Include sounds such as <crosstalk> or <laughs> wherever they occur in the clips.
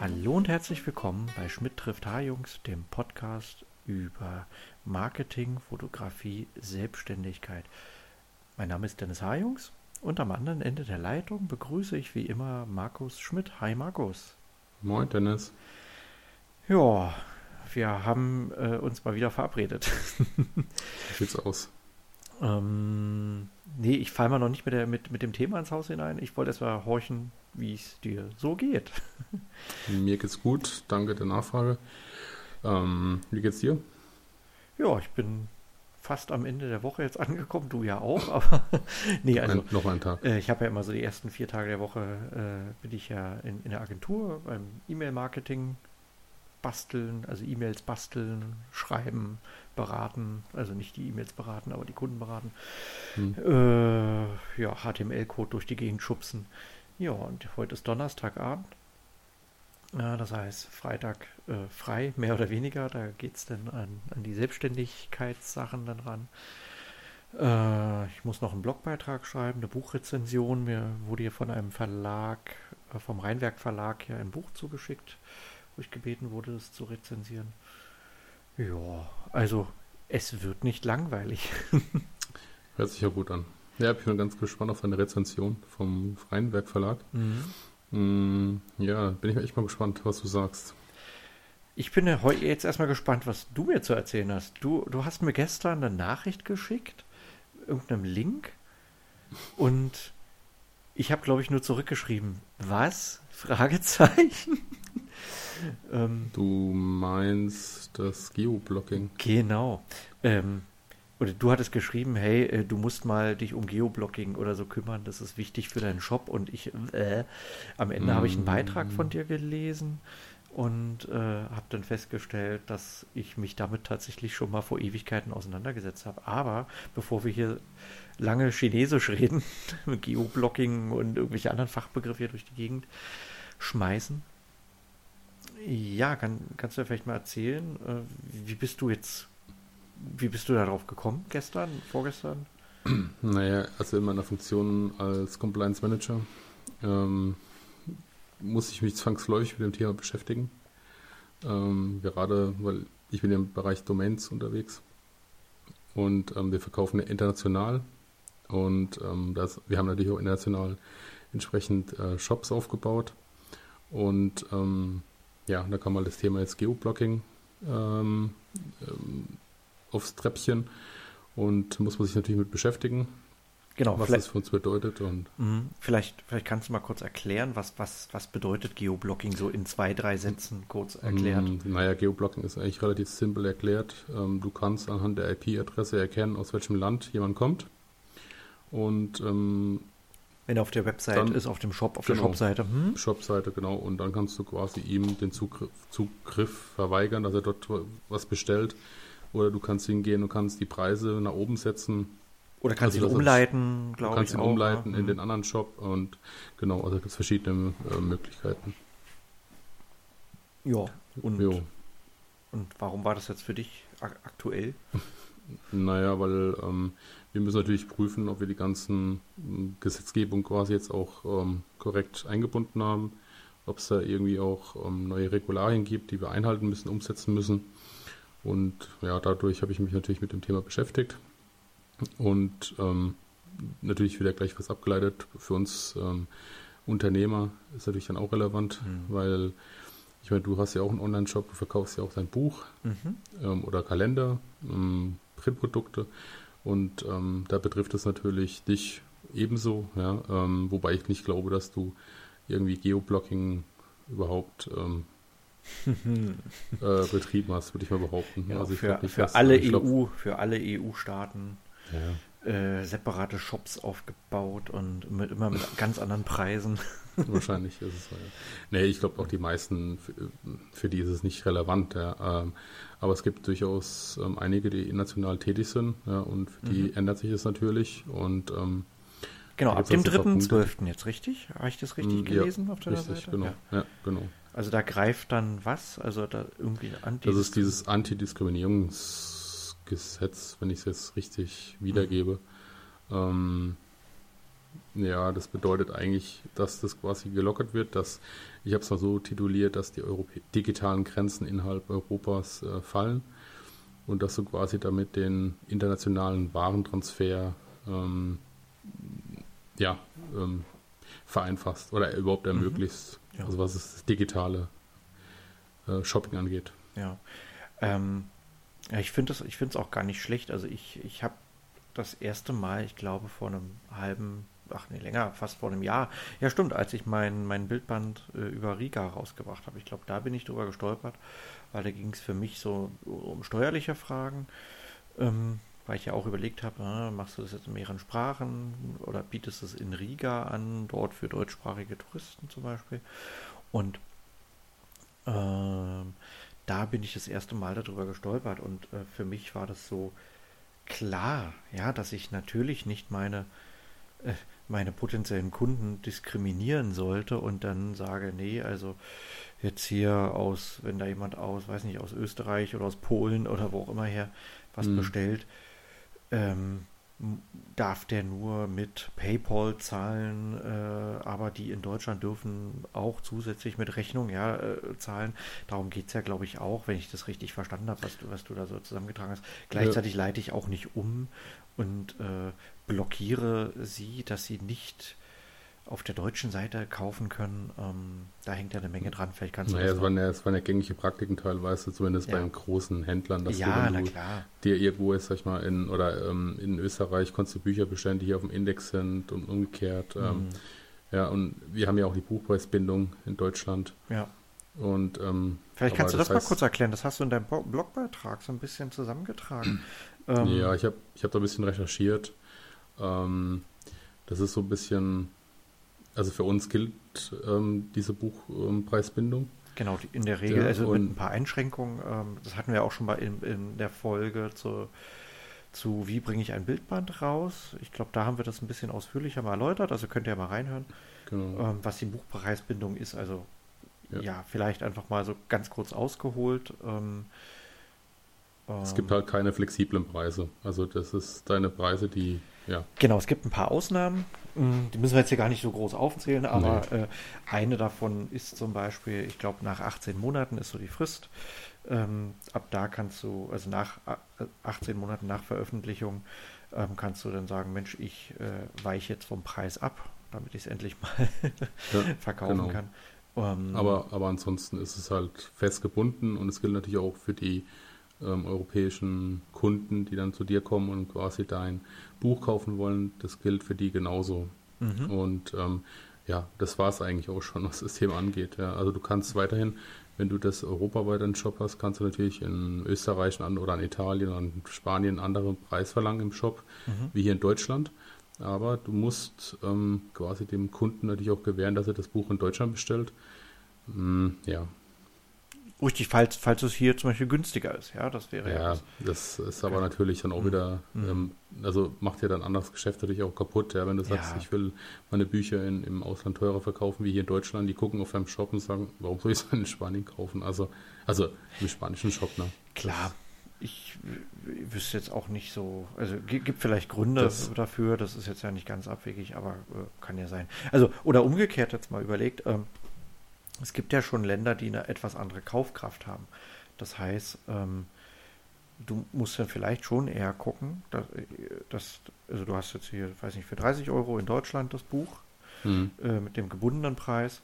Hallo und herzlich willkommen bei Schmidt trifft H-Jungs, dem Podcast über Marketing, Fotografie, Selbstständigkeit. Mein Name ist Dennis H-Jungs und am anderen Ende der Leitung begrüße ich wie immer Markus Schmidt. Hi Markus. Moin Dennis. Ja, wir haben äh, uns mal wieder verabredet. Wie sieht's aus? ähm, nee, ich falle mal noch nicht mit, der, mit, mit dem Thema ins Haus hinein. Ich wollte erst mal horchen, wie es dir so geht. <laughs> Mir geht's gut, danke der Nachfrage. Ähm, wie geht's dir? Ja, ich bin fast am Ende der Woche jetzt <laughs> angekommen, du ja auch, aber <laughs> nee, also noch ein Tag. äh, ich habe ja immer so die ersten vier Tage der Woche äh, bin ich ja in, in der Agentur beim E-Mail-Marketing basteln, also E-Mails basteln, schreiben, beraten, also nicht die E-Mails beraten, aber die Kunden beraten. Hm. Äh, ja, HTML-Code durch die Gegend schubsen. Ja, und heute ist Donnerstagabend. Ja, das heißt, Freitag äh, frei, mehr oder weniger. Da geht es dann an, an die Selbstständigkeitssachen dann ran. Äh, ich muss noch einen Blogbeitrag schreiben, eine Buchrezension. Mir wurde hier von einem Verlag, äh, vom Rheinwerk Verlag ja ein Buch zugeschickt, wo ich gebeten wurde, es zu rezensieren. Ja, also es wird nicht langweilig. <laughs> Hört sich ja gut an. Ja, ich bin ganz gespannt auf deine Rezension vom Rheinwerk Verlag. Mm, ja, bin ich echt mal gespannt, was du sagst. Ich bin ja heu- jetzt erstmal gespannt, was du mir zu erzählen hast. Du, du hast mir gestern eine Nachricht geschickt, irgendeinem Link, und ich habe, glaube ich, nur zurückgeschrieben, was? <laughs> Fragezeichen. ähm, Du meinst das Geoblocking? genau. Ähm, oder du hattest geschrieben, hey, äh, du musst mal dich um Geoblocking oder so kümmern, das ist wichtig für deinen Shop. Und ich, äh, am Ende habe ich einen Beitrag von dir gelesen und äh, habe dann festgestellt, dass ich mich damit tatsächlich schon mal vor Ewigkeiten auseinandergesetzt habe. Aber bevor wir hier lange Chinesisch <laughs> reden, mit Geoblocking und irgendwelche anderen Fachbegriffe hier durch die Gegend schmeißen, ja, kann, kannst du ja vielleicht mal erzählen, äh, wie bist du jetzt, wie bist du darauf gekommen? Gestern, vorgestern? <clears throat> Naja, also in meiner Funktion als Compliance Manager ähm, muss ich mich zwangsläufig mit dem Thema beschäftigen. Ähm, gerade, weil ich bin im Bereich Domains unterwegs und ähm, wir verkaufen international und ähm, das, wir haben natürlich auch international entsprechend äh, Shops aufgebaut und ähm, ja, da kam mal das Thema jetzt Geoblocking ähm, aufs Treppchen und muss man sich natürlich mit beschäftigen, Genau, was das für uns bedeutet und Mhm. vielleicht, vielleicht kannst du mal kurz erklären, was, was, was bedeutet Geoblocking so in zwei, drei Sätzen kurz erklärt. Ähm, naja, Geoblocking ist eigentlich relativ simpel erklärt. Ähm, du kannst anhand der IP-Adresse erkennen, aus welchem Land jemand kommt. Und ähm, Wenn er auf der Website Dann- ist, auf dem Shop, auf genau. der Shopseite. Hm? Shop-Seite, genau. Und dann kannst du quasi ihm den Zugriff, Zugriff verweigern, dass er dort was bestellt. Oder du kannst hingehen und kannst die Preise nach oben setzen. Oder kannst Also ihn umleiten, glaube ich. kannst ihn auch, umleiten ne? in den anderen Shop. Und genau, also gibt es verschiedene äh, Möglichkeiten. Ja, und, Jo. und warum war das jetzt für dich ak aktuell? <laughs> Naja, weil ähm, wir müssen natürlich prüfen, ob wir die ganzen ähm, Gesetzgebung quasi jetzt auch ähm, korrekt eingebunden haben, ob es da irgendwie auch ähm, neue Regularien gibt, die wir einhalten müssen, umsetzen müssen. Und ja, dadurch habe ich mich natürlich mit dem Thema beschäftigt und ähm, natürlich wieder gleich was abgeleitet für uns ähm, Unternehmer ist natürlich dann auch relevant, Mhm. weil ich meine, du hast ja auch einen Online-Shop, du verkaufst ja auch dein Buch Mhm. ähm, oder Kalender, ähm, Printprodukte und ähm, da betrifft es natürlich dich ebenso, ja, ähm, wobei ich nicht glaube, dass du irgendwie Geoblocking überhaupt <laughs> äh, betrieben hast, würde ich mal behaupten. Genau, Also ich für, nicht, für alle glaub- EU, für alle EU-Staaten Ja, äh, separate Shops aufgebaut und mit, immer mit ganz anderen Preisen. <laughs> wahrscheinlich ist es so. Ja. Nee, ich glaube auch die meisten, für, für die ist es nicht relevant. Ja. Ähm, aber es gibt durchaus ähm, einige, die international tätig sind ja, und für die Mhm. ändert sich es natürlich und ähm, Genau, ab dem 3.12. jetzt, richtig? Habe ich das richtig mm, gelesen ja, auf deiner richtig, Seite? Genau. Ja. ja. genau. Also da greift dann was? Also da irgendwie Anti Das ist dieses Antidiskriminierungsgesetz, wenn ich es jetzt richtig wiedergebe. Mhm. Ähm, ja, das bedeutet eigentlich, dass das quasi gelockert wird, dass, ich habe es mal so tituliert, dass die Europä digitalen Grenzen innerhalb Europas äh, fallen und dass du quasi damit den internationalen Warentransfer ähm, ja, ähm, vereinfachst oder überhaupt ermöglicht, mhm. ja. also was das digitale äh, Shopping angeht. Ja, ähm, ja ich finde es auch gar nicht schlecht. Also ich, ich habe das erste Mal, ich glaube vor einem halben, ach nee, länger, fast vor einem Jahr, ja stimmt, als ich mein, mein Bildband äh, über Riga rausgebracht habe. Ich glaube, da bin ich drüber gestolpert, weil da ging es für mich so um steuerliche Fragen. Ähm, weil ich ja auch überlegt habe, äh, machst du das jetzt in mehreren Sprachen oder bietest du es in Riga an, dort für deutschsprachige Touristen zum Beispiel. Und äh, da bin ich das erste Mal darüber gestolpert und äh, für mich war das so klar, ja, dass ich natürlich nicht meine äh, meine potenziellen Kunden diskriminieren sollte und dann sage, nee, also jetzt hier aus, wenn da jemand aus, weiß nicht, aus Österreich oder aus Polen oder wo auch immer her was hm. bestellt, ähm, darf der nur mit PayPal zahlen, äh, aber die in Deutschland dürfen auch zusätzlich mit Rechnung ja, äh, zahlen. Darum geht es ja, glaube ich, auch, wenn ich das richtig verstanden habe, was du, was du da so zusammengetragen hast. Gleichzeitig ja. leite ich auch nicht um und äh, blockiere sie, dass sie nicht auf der deutschen Seite kaufen können. Ähm, da hängt ja eine Menge dran. Vielleicht kannst du naja, das. Es waren, ja, es waren ja gängige Praktiken teilweise, zumindest ja. bei den großen Händlern, dass ja, du, wenn du dir irgendwo ist, sag ich mal, in oder ähm, in Österreich konntest du Bücher bestellen, die hier auf dem Index sind und umgekehrt. Ähm, mhm. ja, und wir haben ja auch die Buchpreisbindung in Deutschland. Ja. Und ähm, vielleicht kannst du das, das heißt, mal kurz erklären. Das hast du in deinem Blogbeitrag so ein bisschen zusammengetragen. <clears throat> Ähm, ja, ich habe ich hab da ein bisschen recherchiert. Ähm, das ist so ein bisschen also für uns gilt ähm, diese Buchpreisbindung. Genau, in der Regel, ja, also mit ein paar Einschränkungen. Ähm, das hatten wir auch schon mal in, in der Folge zu, zu Wie bringe ich ein Bildband raus. Ich glaube, da haben wir das ein bisschen ausführlicher mal erläutert. Also könnt ihr mal reinhören, genau. ähm, was die Buchpreisbindung ist. Also ja. ja. vielleicht einfach mal so ganz kurz ausgeholt. Ähm, es gibt halt keine flexiblen Preise. Also das ist deine Preise, die ja. Genau, es gibt ein paar Ausnahmen. Mm, die müssen wir jetzt hier gar nicht so groß aufzählen, aber nee. äh, eine davon ist zum Beispiel, ich glaube, nach 18 Monaten ist so die Frist. Ähm, ab da kannst du, also nach 18 äh, Monaten nach Veröffentlichung, ähm, kannst du dann sagen, Mensch, ich äh, weiche jetzt vom Preis ab, damit ich es endlich mal ja, <laughs> verkaufen genau. kann. Ähm, aber, aber ansonsten ist es halt festgebunden und es gilt natürlich auch für die ähm, europäischen Kunden, die dann zu dir kommen und quasi dein Buch kaufen wollen. Das gilt für die genauso. Mhm. Und ähm, ja, das war es eigentlich auch schon, was das Thema angeht. Ja. Also du kannst weiterhin, wenn du das europaweit einen Shop hast, kannst du natürlich in Österreich oder in Italien oder in Spanien einen anderen Preis verlangen im Shop, mhm. wie hier in Deutschland. Aber du musst ähm, quasi dem Kunden natürlich auch gewähren, dass er das Buch in Deutschland bestellt. Mm, ja, Richtig, falls, falls es hier zum Beispiel günstiger ist, ja, das wäre ja. Ja, das ist aber natürlich dann auch mhm. wieder, mhm. ähm, also macht ja dann anderes Geschäft natürlich auch kaputt, ja, wenn du sagst, ja. ich will meine Bücher in, im Ausland teurer verkaufen wie hier in Deutschland, die gucken auf deinem Shop und sagen, warum soll ich es in Spanien kaufen? Also, also im spanischen Shop, ne? Klar, ich wüsste jetzt auch nicht so, also gibt vielleicht Gründe das, dafür, das ist jetzt ja nicht ganz abwegig, aber äh, kann ja sein. Also, oder umgekehrt jetzt mal überlegt, ähm, es gibt ja schon Länder, die eine etwas andere Kaufkraft haben. Das heißt, ähm, du musst dann vielleicht schon eher gucken, dass, dass, also du hast jetzt hier, weiß nicht, für 30 Euro in Deutschland das Buch mhm. äh, mit dem gebundenen Preis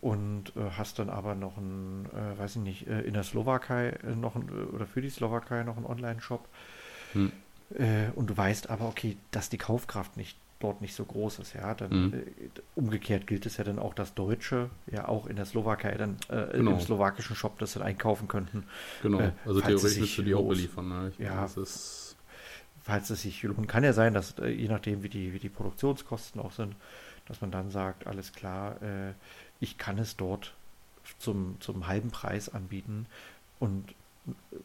und äh, hast dann aber noch ein, äh, weiß ich nicht, äh, in der Slowakei äh, noch ein, oder für die Slowakei noch einen Online-Shop. Mhm. und du weißt aber, okay, dass die Kaufkraft nicht dort nicht so groß ist, ja, dann mhm. äh, umgekehrt gilt es ja dann auch, dass Deutsche ja auch in der Slowakei dann äh, genau. im slowakischen Shop das dann einkaufen könnten. Genau, äh, also theoretisch müsste die auch beliefern. Ne? Ja, ist falls es sich lohnt. Kann ja sein, dass äh, je nachdem, wie die, wie die Produktionskosten auch sind, dass man dann sagt, alles klar, äh, ich kann es dort zum, zum halben Preis anbieten und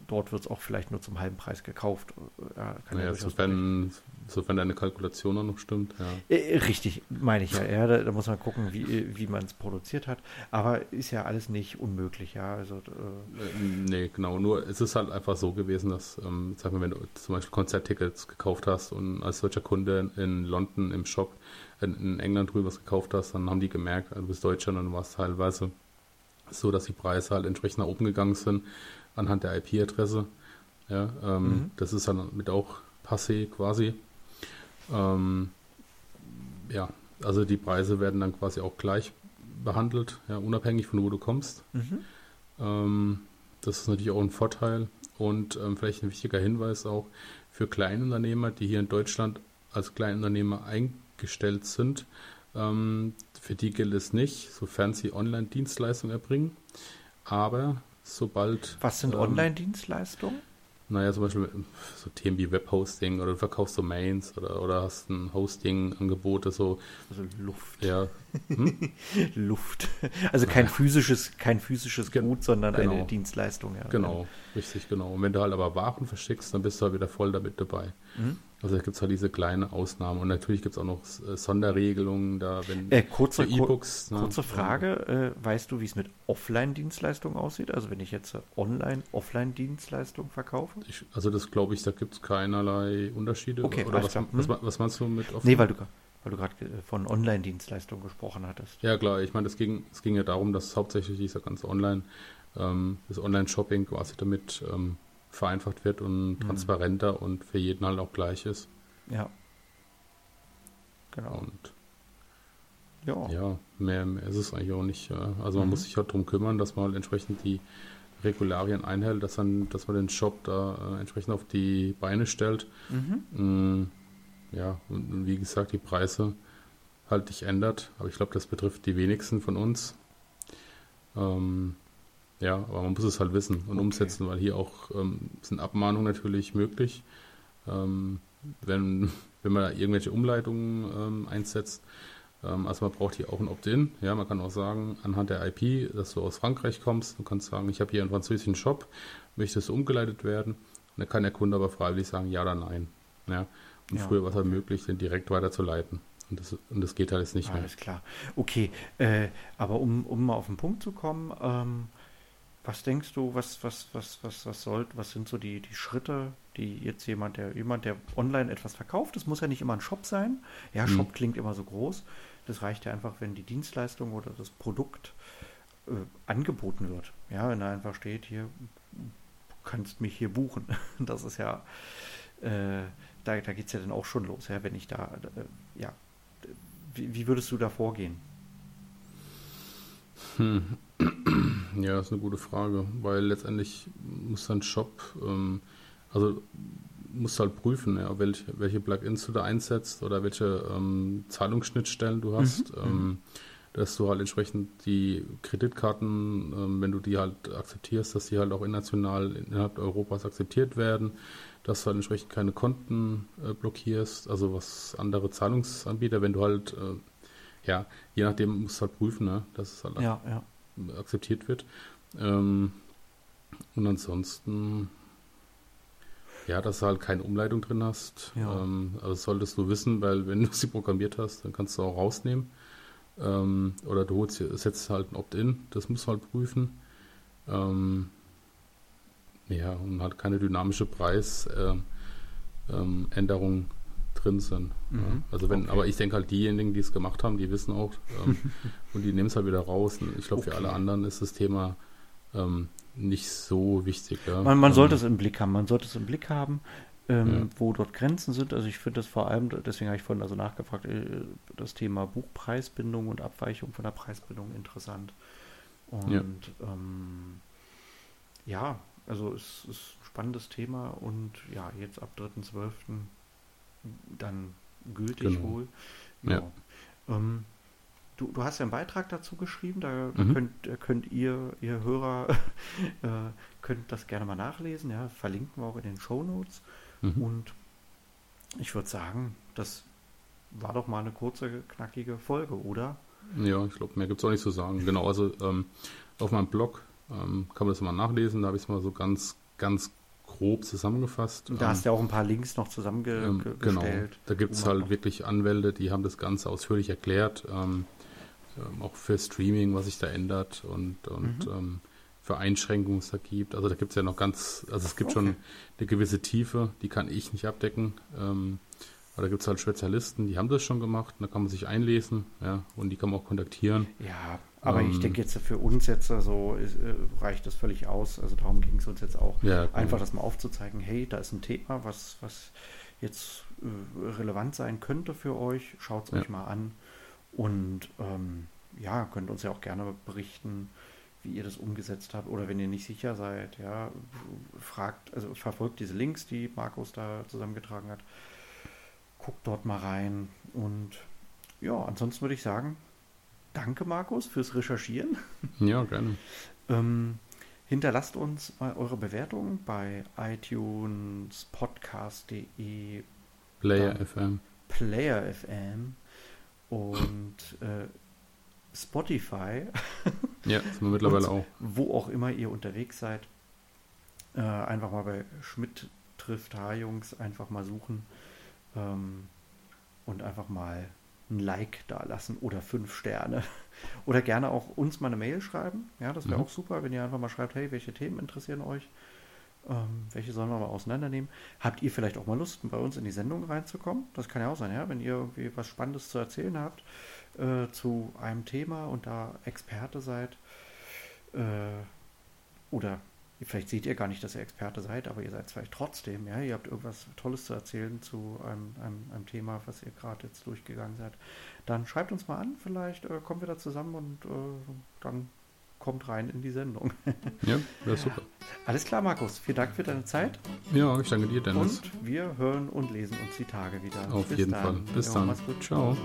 dort wird es auch vielleicht nur zum halben Preis gekauft. Ja, naja, ja sofern, sofern deine Kalkulation noch stimmt. Ja. Äh, richtig, meine ich ja. ja da, da, muss man gucken, wie, wie man es produziert hat. Aber ist ja alles nicht unmöglich, ja. Also, äh, nee, genau. Nur es ist halt einfach so gewesen, dass, ähm, sag mal, wenn du zum Beispiel Konzerttickets gekauft hast und als deutscher Kunde in London im Shop in, in England drüber was gekauft hast, dann haben die gemerkt, du bist Deutscher und dann war es teilweise so, dass die Preise halt entsprechend nach oben gegangen sind anhand der IP-Adresse. Ja, ähm, mhm. Das ist dann mit auch passé quasi. Ähm, ja, also die Preise werden dann quasi auch gleich behandelt, ja, unabhängig von wo du kommst. Mhm. Ähm, das ist natürlich auch ein Vorteil und ähm, vielleicht ein wichtiger Hinweis auch für Kleinunternehmer, die hier in Deutschland als Kleinunternehmer eingestellt sind. Ähm, für die gilt es nicht, sofern sie Online-Dienstleistungen erbringen. Aber sobald. Was sind ähm, Online-Dienstleistungen? Naja, zum Beispiel so Themen wie Webhosting oder du verkaufst Domains oder, oder hast ein Hosting-Angebote, so. Also Luft. Ja. Hm? <laughs> Luft. Also kein physisches, kein physisches Gut, sondern genau. eine Dienstleistung, ja. Genau, richtig, genau. Und wenn du halt aber Waren verschickst, dann bist du halt wieder voll damit dabei. Mhm. Also da gibt es halt diese kleine Ausnahmen. Und natürlich gibt es auch noch äh, Sonderregelungen da, wenn äh, kurze, E-Books. Ne? Kurze Frage, äh, weißt du, wie es mit Offline-Dienstleistungen aussieht? Also wenn ich jetzt online Offline-Dienstleistungen verkaufe? Ich, also das glaube ich, da gibt es keinerlei Unterschiede. Okay, Oder was, was, hm? was, meinst du mit Offline? Nee, weil du, weil du gerade äh, von Online-Dienstleistungen gesprochen hattest. Ja klar, ich meine, es ging, es ging ja darum, dass hauptsächlich dieser ganze Online, ähm, das Online-Shopping quasi damit ähm, vereinfacht wird und mhm. transparenter und für jeden halt auch gleich ist. Ja. Genau. Und ja, ja mehr, mehr ist es eigentlich auch nicht. Also man mhm. muss sich halt darum kümmern, dass man halt entsprechend die Regularien einhält, dass, dann, dass man den Shop da äh, entsprechend auf die Beine stellt. Mhm. Ja, und wie gesagt, die Preise halt nicht ändert. Aber ich glaube, das betrifft die wenigsten von uns. Ähm, ja, aber man muss es halt wissen und okay. umsetzen, weil hier auch ähm, sind Abmahnungen natürlich möglich. Ähm, wenn, <laughs> wenn man da irgendwelche Umleitungen ähm, einsetzt. Ähm, also man braucht hier auch ein Opt-in. Ja, man kann auch sagen, anhand der IP, dass du aus Frankreich kommst, du kannst sagen, ich habe hier einen französischen Shop, möchtest du umgeleitet werden? Und dann kann der Kunde aber freiwillig sagen, ja oder nein. Ja. Und ja, früher war es halt möglich, den direkt weiterzuleiten. Und das, und das geht halt jetzt nicht Alles mehr. Alles klar. Okay, äh, aber um, um mal auf den Punkt zu kommen, ähm, was denkst du, was, was, was, was, was soll, was sind so die, die Schritte, die jetzt jemand, der jemand, der online etwas verkauft, das muss ja nicht immer ein Shop sein. Ja, mhm. Shop klingt immer so groß. Das reicht ja einfach, wenn die Dienstleistung oder das Produkt äh, angeboten wird. Ja, wenn da einfach steht, hier, du kannst mich hier buchen. <laughs> Das ist ja, äh, da, da geht es ja dann auch schon los, ja, wenn ich da, äh, ja, wie, wie würdest du da vorgehen? Hm. <clears throat> Ja, das ist eine gute Frage, weil letztendlich muss dein Shop, ähm, also musst halt prüfen, ja, welche, welche Plugins du da einsetzt oder welche ähm, Zahlungsschnittstellen du hast, mhm. ähm, dass du halt entsprechend die Kreditkarten, ähm, wenn du die halt akzeptierst, dass die halt auch international innerhalb Europas akzeptiert werden, dass du halt entsprechend keine Konten äh, blockierst, also was andere Zahlungsanbieter, wenn du halt äh, ja, je nachdem musst du halt prüfen, ne, dass es halt ja, ja. akzeptiert wird. Ähm, und ansonsten, ja, dass du halt keine Umleitung drin hast. Ja. Ähm, also solltest du wissen, weil wenn du sie programmiert hast, dann kannst du auch rausnehmen. Ähm, oder du holst, setzt halt ein Opt-in, das musst du halt prüfen. Ähm, ja, und halt keine dynamische Preisänderung. Ähm, drin sind. Mhm. Ja. Also wenn, okay. aber ich denke halt diejenigen, die es gemacht haben, die wissen auch ähm, <laughs> und die nehmen es halt wieder raus. Ich glaube, okay. für alle anderen ist das Thema ähm, nicht so wichtig. Ja. Man, man sollte ähm, es im Blick haben. Man sollte es im Blick haben, ähm, ja. wo dort Grenzen sind. Also ich finde das vor allem, deswegen habe ich vorhin also nachgefragt, äh, das Thema Buchpreisbindung und Abweichung von der Preisbindung interessant. Und ja, ähm, ja also es ist ein spannendes Thema und ja, jetzt ab 3.12 dann gültig genau. wohl. Ja. ja. Ähm, du, du hast ja einen Beitrag dazu geschrieben, da, mhm. könnt, da könnt ihr, ihr Hörer, <laughs> äh, könnt das gerne mal nachlesen, ja, verlinken wir auch in den Show Notes. Mhm. Und ich würde sagen, das war doch mal eine kurze, knackige Folge, oder? Ja, ich glaube, mehr gibt es auch nicht zu sagen. Genau, also ähm, auf meinem Blog ähm, kann man das mal nachlesen, da habe ich es mal so ganz ganz grob zusammengefasst. Und da hast du ja auch ein paar Links noch zusammengestellt. Ähm, genau, da gibt es halt wirklich Anwälte, die haben das Ganze ausführlich erklärt. Ähm, ähm, auch für Streaming, was sich da ändert und, und mhm. Für Einschränkungen es da gibt. Also da gibt es ja noch ganz, also es gibt okay. schon eine gewisse Tiefe, die kann ich nicht abdecken. Ähm, aber da gibt es halt Spezialisten, die haben das schon gemacht, da kann man sich einlesen, ja, und die kann man auch kontaktieren. Ja, aber ähm, ich denke jetzt für uns jetzt so also, äh, reicht das völlig aus. Also darum ging es uns jetzt auch. Ja, Einfach das mal aufzuzeigen, hey, da ist ein Thema, was, was jetzt äh, relevant sein könnte für euch. Schaut es ja. euch mal an. Und ähm, ja, könnt uns ja auch gerne berichten, wie ihr das umgesetzt habt. Oder wenn ihr nicht sicher seid, ja, fragt, also verfolgt diese Links, die Markus da zusammengetragen hat. Guckt dort mal rein. Und ja, ansonsten würde ich sagen, danke Markus fürs Recherchieren. <laughs> Ja, gerne. ähm, hinterlasst uns mal eure Bewertung bei iTunes, podcast.de, Player FM. Player FM und äh, Spotify. <laughs> ja, sind wir mittlerweile auch. Wo auch immer ihr unterwegs seid. Äh, einfach mal bei Schmidt trifft H-Jungs einfach mal suchen ähm, und einfach mal ein Like da lassen oder fünf Sterne. <laughs> Oder gerne auch uns mal eine Mail schreiben. Ja, das wäre mhm. auch super, wenn ihr einfach mal schreibt, hey, welche Themen interessieren euch? Ähm, welche sollen wir mal auseinandernehmen? Habt ihr vielleicht auch mal Lust, bei uns in die Sendung reinzukommen? Das kann ja auch sein, ja, wenn ihr irgendwie was Spannendes zu erzählen habt äh, zu einem Thema und da Experte seid. Äh, oder vielleicht seht ihr gar nicht, dass ihr Experte seid, aber ihr seid vielleicht trotzdem, ja, ihr habt irgendwas Tolles zu erzählen zu einem, einem, einem Thema, was ihr gerade jetzt durchgegangen seid. Dann schreibt uns mal an, vielleicht äh, kommen wir da zusammen und äh, dann kommt rein in die Sendung. <laughs> ja, wäre super. Alles klar, Markus. Vielen Dank für deine Zeit. Ja, ich danke dir, Dennis. Und wir hören und lesen uns die Tage wieder. Auf Bis jeden dann. Fall. Bis jo, dann. Ciao.